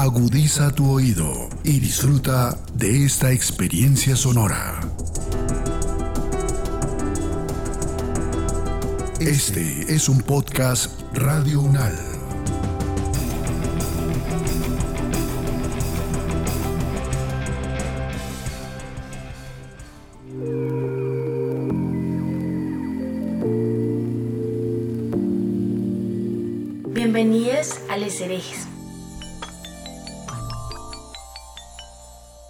Agudiza tu oído y disfruta de esta experiencia sonora. Este es un podcast Radio Unal. Bienvenidos a Les Herejes.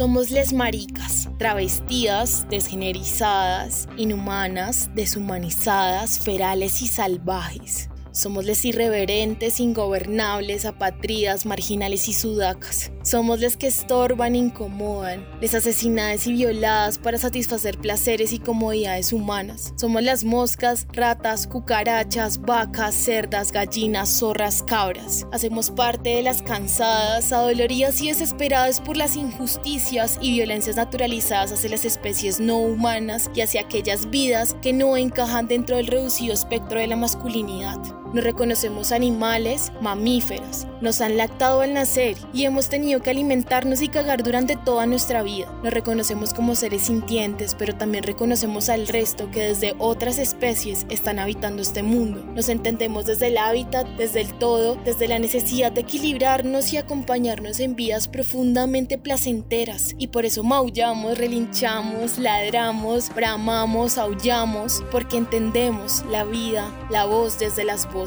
Somos les maricas, travestidas, desgenerizadas, inhumanas, deshumanizadas, ferales y salvajes. Somos les irreverentes, ingobernables, apatridas, marginales y sudacas. Somos les que estorban incomodan, les asesinadas y violadas para satisfacer placeres y comodidades humanas. Somos las moscas, ratas, cucarachas, vacas, cerdas, gallinas, zorras, cabras. Hacemos parte de las cansadas, adoloridas y desesperadas por las injusticias y violencias naturalizadas hacia las especies no humanas y hacia aquellas vidas que no encajan dentro del reducido espectro de la masculinidad. Nos reconocemos animales, mamíferos. Nos han lactado al nacer y hemos tenido que alimentarnos y cagar durante toda nuestra vida. Nos reconocemos como seres sintientes, pero también reconocemos al resto que desde otras especies están habitando este mundo. Nos entendemos desde el hábitat, desde el todo, desde la necesidad de equilibrarnos y acompañarnos en vidas profundamente placenteras. Y por eso maullamos, relinchamos, ladramos, bramamos, aullamos, porque entendemos la vida, la voz desde las voces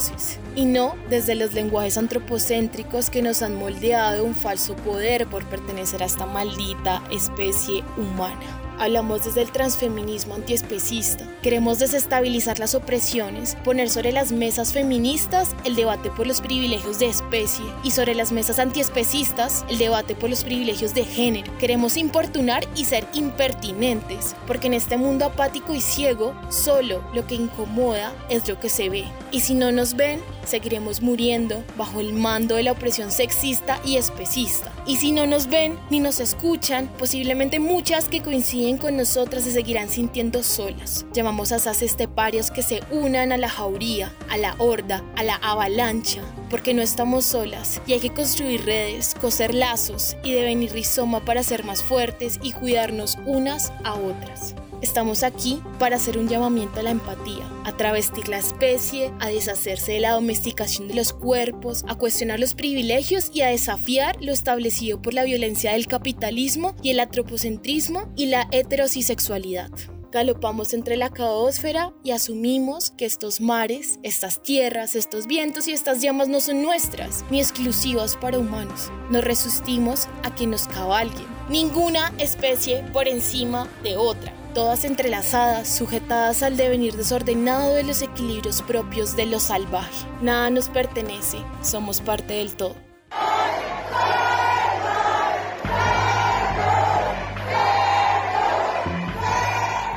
y no desde los lenguajes antropocéntricos que nos han moldeado un falso poder por pertenecer a esta maldita especie humana. Hablamos desde el transfeminismo antiespecista. Queremos desestabilizar las opresiones, poner sobre las mesas feministas el debate por los privilegios de especie y sobre las mesas antiespecistas el debate por los privilegios de género. Queremos importunar y ser impertinentes, porque en este mundo apático y ciego, solo lo que incomoda es lo que se ve. Y si no nos ven, seguiremos muriendo bajo el mando de la opresión sexista y especista. Y si no nos ven ni nos escuchan, posiblemente muchas que coinciden con nosotras se seguirán sintiendo solas. Llamamos a esas esteparios que se unan a la jauría, a la horda, a la avalancha, porque no estamos solas y hay que construir redes, coser lazos y devenir rizoma para ser más fuertes y cuidarnos unas a otras. Estamos aquí para hacer un llamamiento a la empatía, a travestir la especie, a deshacerse de la domesticación de los cuerpos, a cuestionar los privilegios y a desafiar lo establecido por la violencia del capitalismo y el antropocentrismo y la heterosexualidad galopamos entre la caosfera y asumimos que estos mares, estas tierras, estos vientos y estas llamas no son nuestras, ni exclusivas para humanos. Nos resistimos a que nos cabalguen. Ninguna especie por encima de otra todas entrelazadas, sujetadas al devenir desordenado de los equilibrios propios de lo salvaje. Nada nos pertenece, somos parte del todo.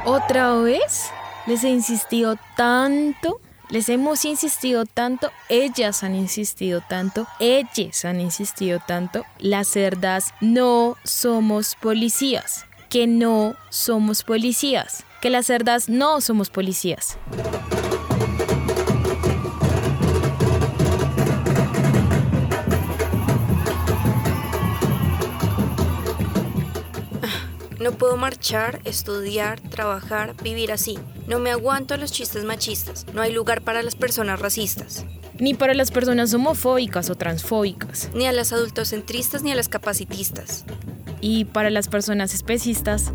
¿Otra vez? Les he insistido tanto les hemos insistido tanto, ellas han insistido tanto, ellas han insistido tanto, las cerdas no somos policías que no somos policías, que las cerdas no somos policías. No puedo marchar, estudiar, trabajar, vivir así. No me aguanto a los chistes machistas. No hay lugar para las personas racistas. Ni para las personas homofóbicas o transfóbicas. Ni a las adultocentristas ni a las capacitistas y para las personas especistas.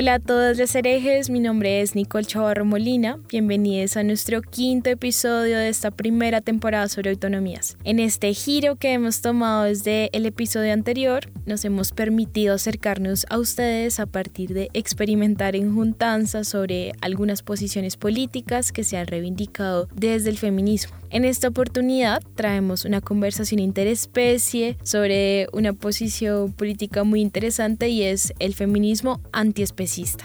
Hola a todos los herejes, mi nombre es Nicole Chavarro Molina. Bienvenidos a nuestro quinto episodio de esta primera temporada sobre autonomías. En este giro que hemos tomado desde el episodio anterior, nos hemos permitido acercarnos a ustedes a partir de experimentar en juntanzas sobre algunas posiciones políticas que se han reivindicado desde el feminismo. En esta oportunidad traemos una conversación interespecie sobre una posición política muy interesante y es el feminismo antiespecista.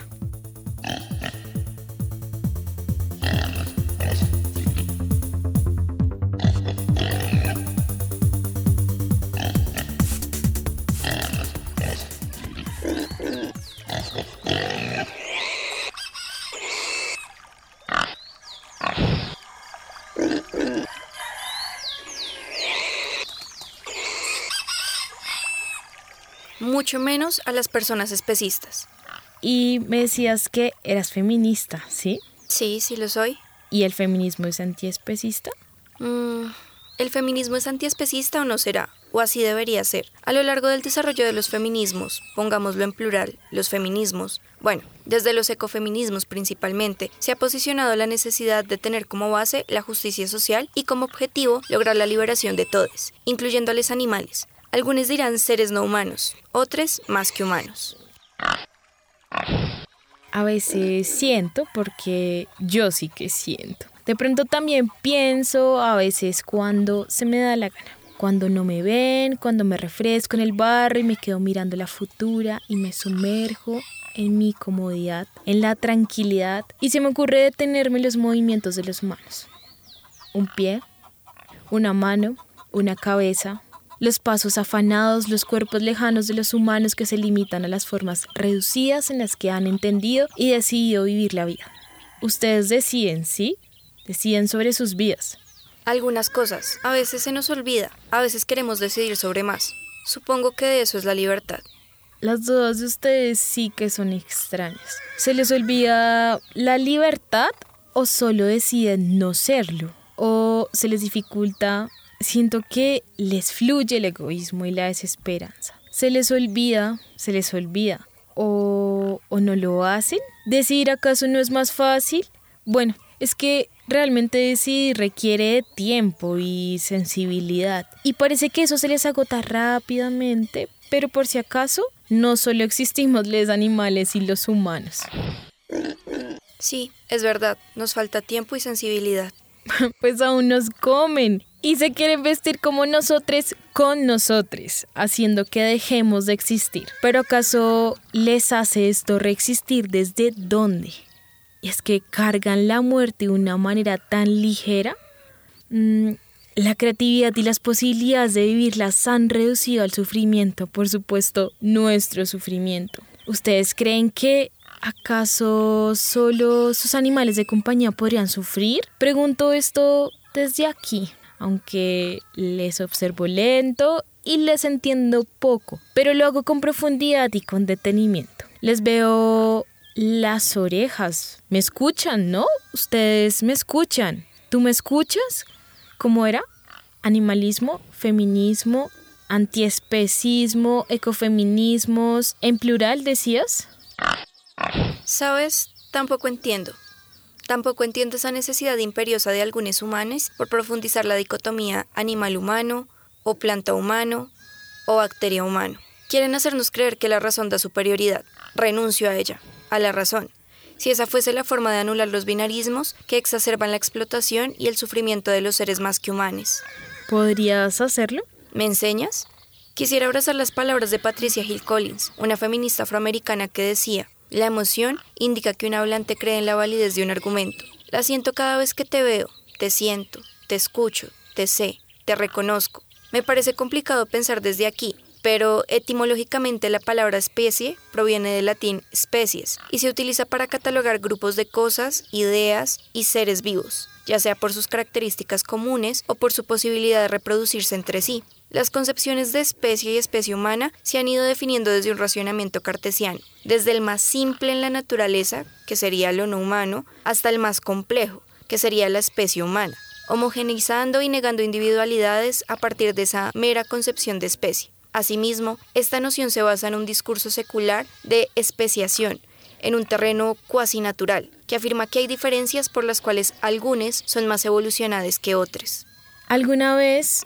Mucho menos a las personas especistas. Y me decías que eras feminista, ¿sí? Sí, sí lo soy. ¿Y el feminismo es antiespecista? Mm, ¿El feminismo es antiespecista o no será? O así debería ser. A lo largo del desarrollo de los feminismos, pongámoslo en plural, los feminismos, bueno, desde los ecofeminismos principalmente, se ha posicionado la necesidad de tener como base la justicia social y como objetivo lograr la liberación de todos, incluyendo a los animales, algunos dirán seres no humanos, otros más que humanos. A veces siento, porque yo sí que siento. De pronto también pienso a veces cuando se me da la gana. Cuando no me ven, cuando me refresco en el barro y me quedo mirando la futura y me sumerjo en mi comodidad, en la tranquilidad y se me ocurre detenerme los movimientos de los humanos. Un pie, una mano, una cabeza, los pasos afanados, los cuerpos lejanos de los humanos que se limitan a las formas reducidas en las que han entendido y decidido vivir la vida. Ustedes deciden, ¿sí? Deciden sobre sus vidas. Algunas cosas. A veces se nos olvida, a veces queremos decidir sobre más. Supongo que de eso es la libertad. Las dudas de ustedes sí que son extrañas. ¿Se les olvida la libertad o solo deciden no serlo? ¿O se les dificulta siento que les fluye el egoísmo y la desesperanza. Se les olvida, se les olvida. O, o no lo hacen. ¿Decidir acaso no es más fácil? Bueno, es que realmente decidir requiere tiempo y sensibilidad. Y parece que eso se les agota rápidamente, pero por si acaso, no solo existimos los animales y los humanos. Sí, es verdad, nos falta tiempo y sensibilidad. pues aún nos comen y se quieren vestir como nosotros con nosotros, haciendo que dejemos de existir. Pero ¿acaso les hace esto reexistir desde dónde? ¿Y es que cargan la muerte de una manera tan ligera? Mm, la creatividad y las posibilidades de vivirlas han reducido al sufrimiento, por supuesto, nuestro sufrimiento. ¿Ustedes creen que acaso solo sus animales de compañía podrían sufrir? Pregunto esto desde aquí aunque les observo lento y les entiendo poco, pero lo hago con profundidad y con detenimiento. Les veo las orejas. ¿Me escuchan, no? Ustedes me escuchan. ¿Tú me escuchas? ¿Cómo era? Animalismo, feminismo, antiespecismo, ecofeminismos, en plural decías? Sabes, tampoco entiendo. Tampoco entiendo esa necesidad imperiosa de algunos humanos por profundizar la dicotomía animal-humano, o planta-humano, o bacteria-humano. Quieren hacernos creer que la razón da superioridad. Renuncio a ella, a la razón. Si esa fuese la forma de anular los binarismos que exacerban la explotación y el sufrimiento de los seres más que humanos. ¿Podrías hacerlo? ¿Me enseñas? Quisiera abrazar las palabras de Patricia Hill Collins, una feminista afroamericana que decía, la emoción indica que un hablante cree en la validez de un argumento. La siento cada vez que te veo, te siento, te escucho, te sé, te reconozco. Me parece complicado pensar desde aquí, pero etimológicamente la palabra especie proviene del latín species y se utiliza para catalogar grupos de cosas, ideas y seres vivos, ya sea por sus características comunes o por su posibilidad de reproducirse entre sí. Las concepciones de especie y especie humana se han ido definiendo desde un racionamiento cartesiano, desde el más simple en la naturaleza, que sería lo no humano, hasta el más complejo, que sería la especie humana, homogeneizando y negando individualidades a partir de esa mera concepción de especie. Asimismo, esta noción se basa en un discurso secular de especiación, en un terreno cuasi natural, que afirma que hay diferencias por las cuales algunas son más evolucionadas que otras. Alguna vez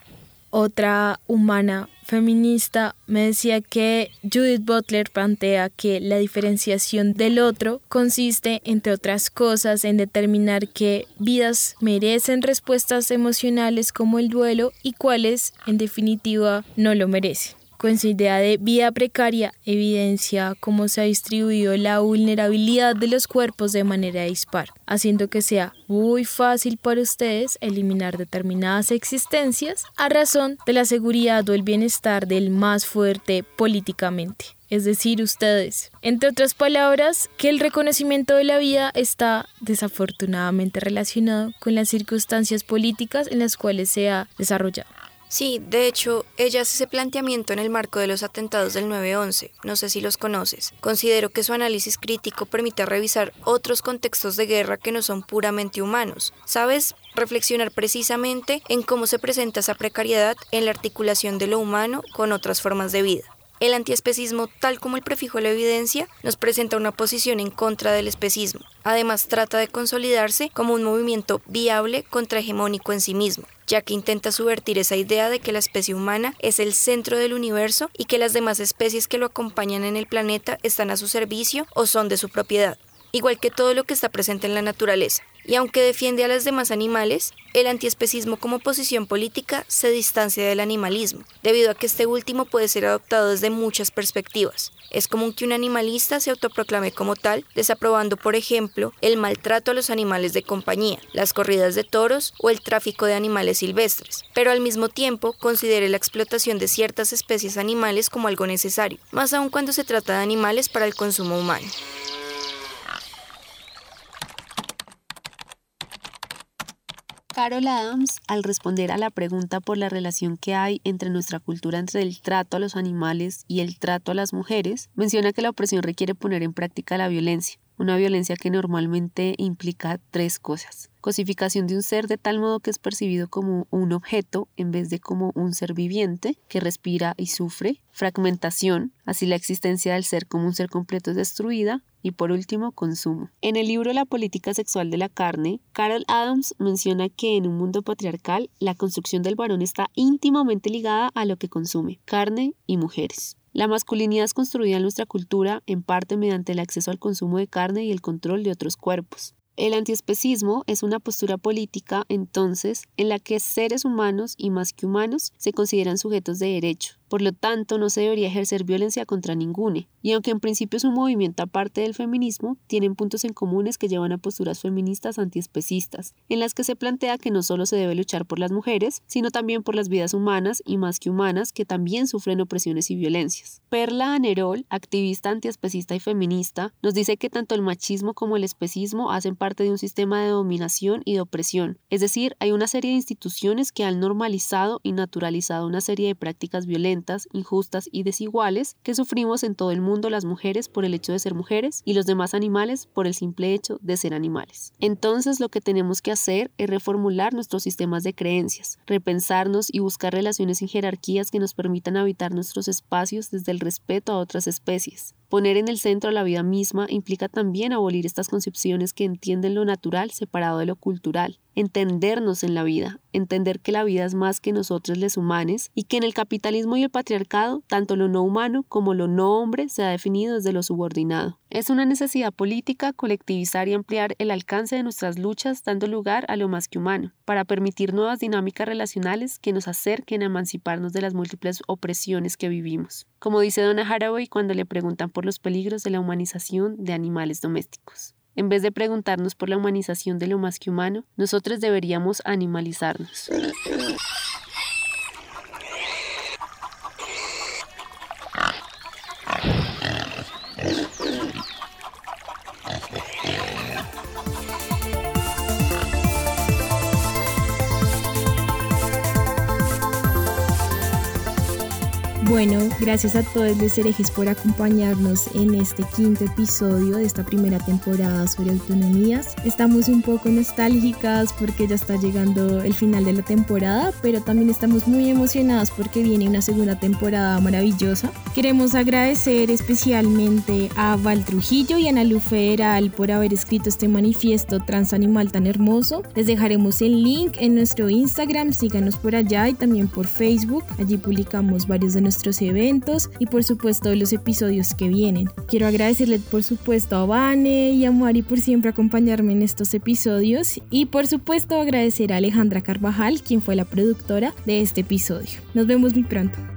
otra humana feminista me decía que Judith Butler plantea que la diferenciación del otro consiste, entre otras cosas, en determinar qué vidas merecen respuestas emocionales como el duelo y cuáles, en definitiva, no lo merecen con su idea de vida precaria evidencia cómo se ha distribuido la vulnerabilidad de los cuerpos de manera dispar, haciendo que sea muy fácil para ustedes eliminar determinadas existencias a razón de la seguridad o el bienestar del más fuerte políticamente es decir, ustedes. Entre otras palabras, que el reconocimiento de la vida está desafortunadamente relacionado con las circunstancias políticas en las cuales se ha desarrollado. Sí, de hecho, ella hace ese planteamiento en el marco de los atentados del 9-11. No sé si los conoces. Considero que su análisis crítico permite revisar otros contextos de guerra que no son puramente humanos. ¿Sabes? Reflexionar precisamente en cómo se presenta esa precariedad en la articulación de lo humano con otras formas de vida. El antiespecismo, tal como el prefijo la evidencia, nos presenta una posición en contra del especismo. Además, trata de consolidarse como un movimiento viable contrahegemónico en sí mismo, ya que intenta subvertir esa idea de que la especie humana es el centro del universo y que las demás especies que lo acompañan en el planeta están a su servicio o son de su propiedad, igual que todo lo que está presente en la naturaleza y aunque defiende a los demás animales, el antiespecismo como posición política se distancia del animalismo, debido a que este último puede ser adoptado desde muchas perspectivas. Es común que un animalista se autoproclame como tal, desaprobando, por ejemplo, el maltrato a los animales de compañía, las corridas de toros o el tráfico de animales silvestres, pero al mismo tiempo considere la explotación de ciertas especies animales como algo necesario, más aún cuando se trata de animales para el consumo humano. Carol Adams, al responder a la pregunta por la relación que hay entre nuestra cultura entre el trato a los animales y el trato a las mujeres, menciona que la opresión requiere poner en práctica la violencia, una violencia que normalmente implica tres cosas cosificación de un ser de tal modo que es percibido como un objeto en vez de como un ser viviente que respira y sufre, fragmentación, así la existencia del ser como un ser completo es destruida, y por último, consumo. En el libro La política sexual de la carne, Carol Adams menciona que en un mundo patriarcal la construcción del varón está íntimamente ligada a lo que consume, carne y mujeres. La masculinidad es construida en nuestra cultura en parte mediante el acceso al consumo de carne y el control de otros cuerpos. El antiespecismo es una postura política, entonces, en la que seres humanos y más que humanos se consideran sujetos de derecho, por lo tanto, no se debería ejercer violencia contra ninguno. Y aunque en principio es un movimiento aparte del feminismo, tienen puntos en comunes que llevan a posturas feministas antiespecistas, en las que se plantea que no solo se debe luchar por las mujeres, sino también por las vidas humanas y más que humanas que también sufren opresiones y violencias. Perla Anerol, activista antiespecista y feminista, nos dice que tanto el machismo como el especismo hacen parte de un sistema de dominación y de opresión, es decir, hay una serie de instituciones que han normalizado y naturalizado una serie de prácticas violentas injustas y desiguales que sufrimos en todo el mundo las mujeres por el hecho de ser mujeres y los demás animales por el simple hecho de ser animales. Entonces lo que tenemos que hacer es reformular nuestros sistemas de creencias, repensarnos y buscar relaciones y jerarquías que nos permitan habitar nuestros espacios desde el respeto a otras especies. Poner en el centro la vida misma implica también abolir estas concepciones que entienden lo natural separado de lo cultural, entendernos en la vida, entender que la vida es más que nosotros les humanes y que en el capitalismo y el patriarcado tanto lo no humano como lo no hombre se ha definido desde lo subordinado. Es una necesidad política colectivizar y ampliar el alcance de nuestras luchas dando lugar a lo más que humano, para permitir nuevas dinámicas relacionales que nos acerquen a emanciparnos de las múltiples opresiones que vivimos. Como dice Donna Haraway cuando le preguntan por los peligros de la humanización de animales domésticos. En vez de preguntarnos por la humanización de lo más que humano, nosotros deberíamos animalizarnos. Bueno, gracias a todos los herejes por acompañarnos en este quinto episodio de esta primera temporada sobre autonomías. Estamos un poco nostálgicas porque ya está llegando el final de la temporada, pero también estamos muy emocionadas porque viene una segunda temporada maravillosa. Queremos agradecer especialmente a Val Trujillo y a Ana Federal por haber escrito este manifiesto transanimal tan hermoso. Les dejaremos el link en nuestro Instagram, síganos por allá y también por Facebook. Allí publicamos varios de nuestros eventos y por supuesto los episodios que vienen. Quiero agradecerle por supuesto a Vane y a Mari por siempre acompañarme en estos episodios y por supuesto agradecer a Alejandra Carvajal, quien fue la productora de este episodio. Nos vemos muy pronto.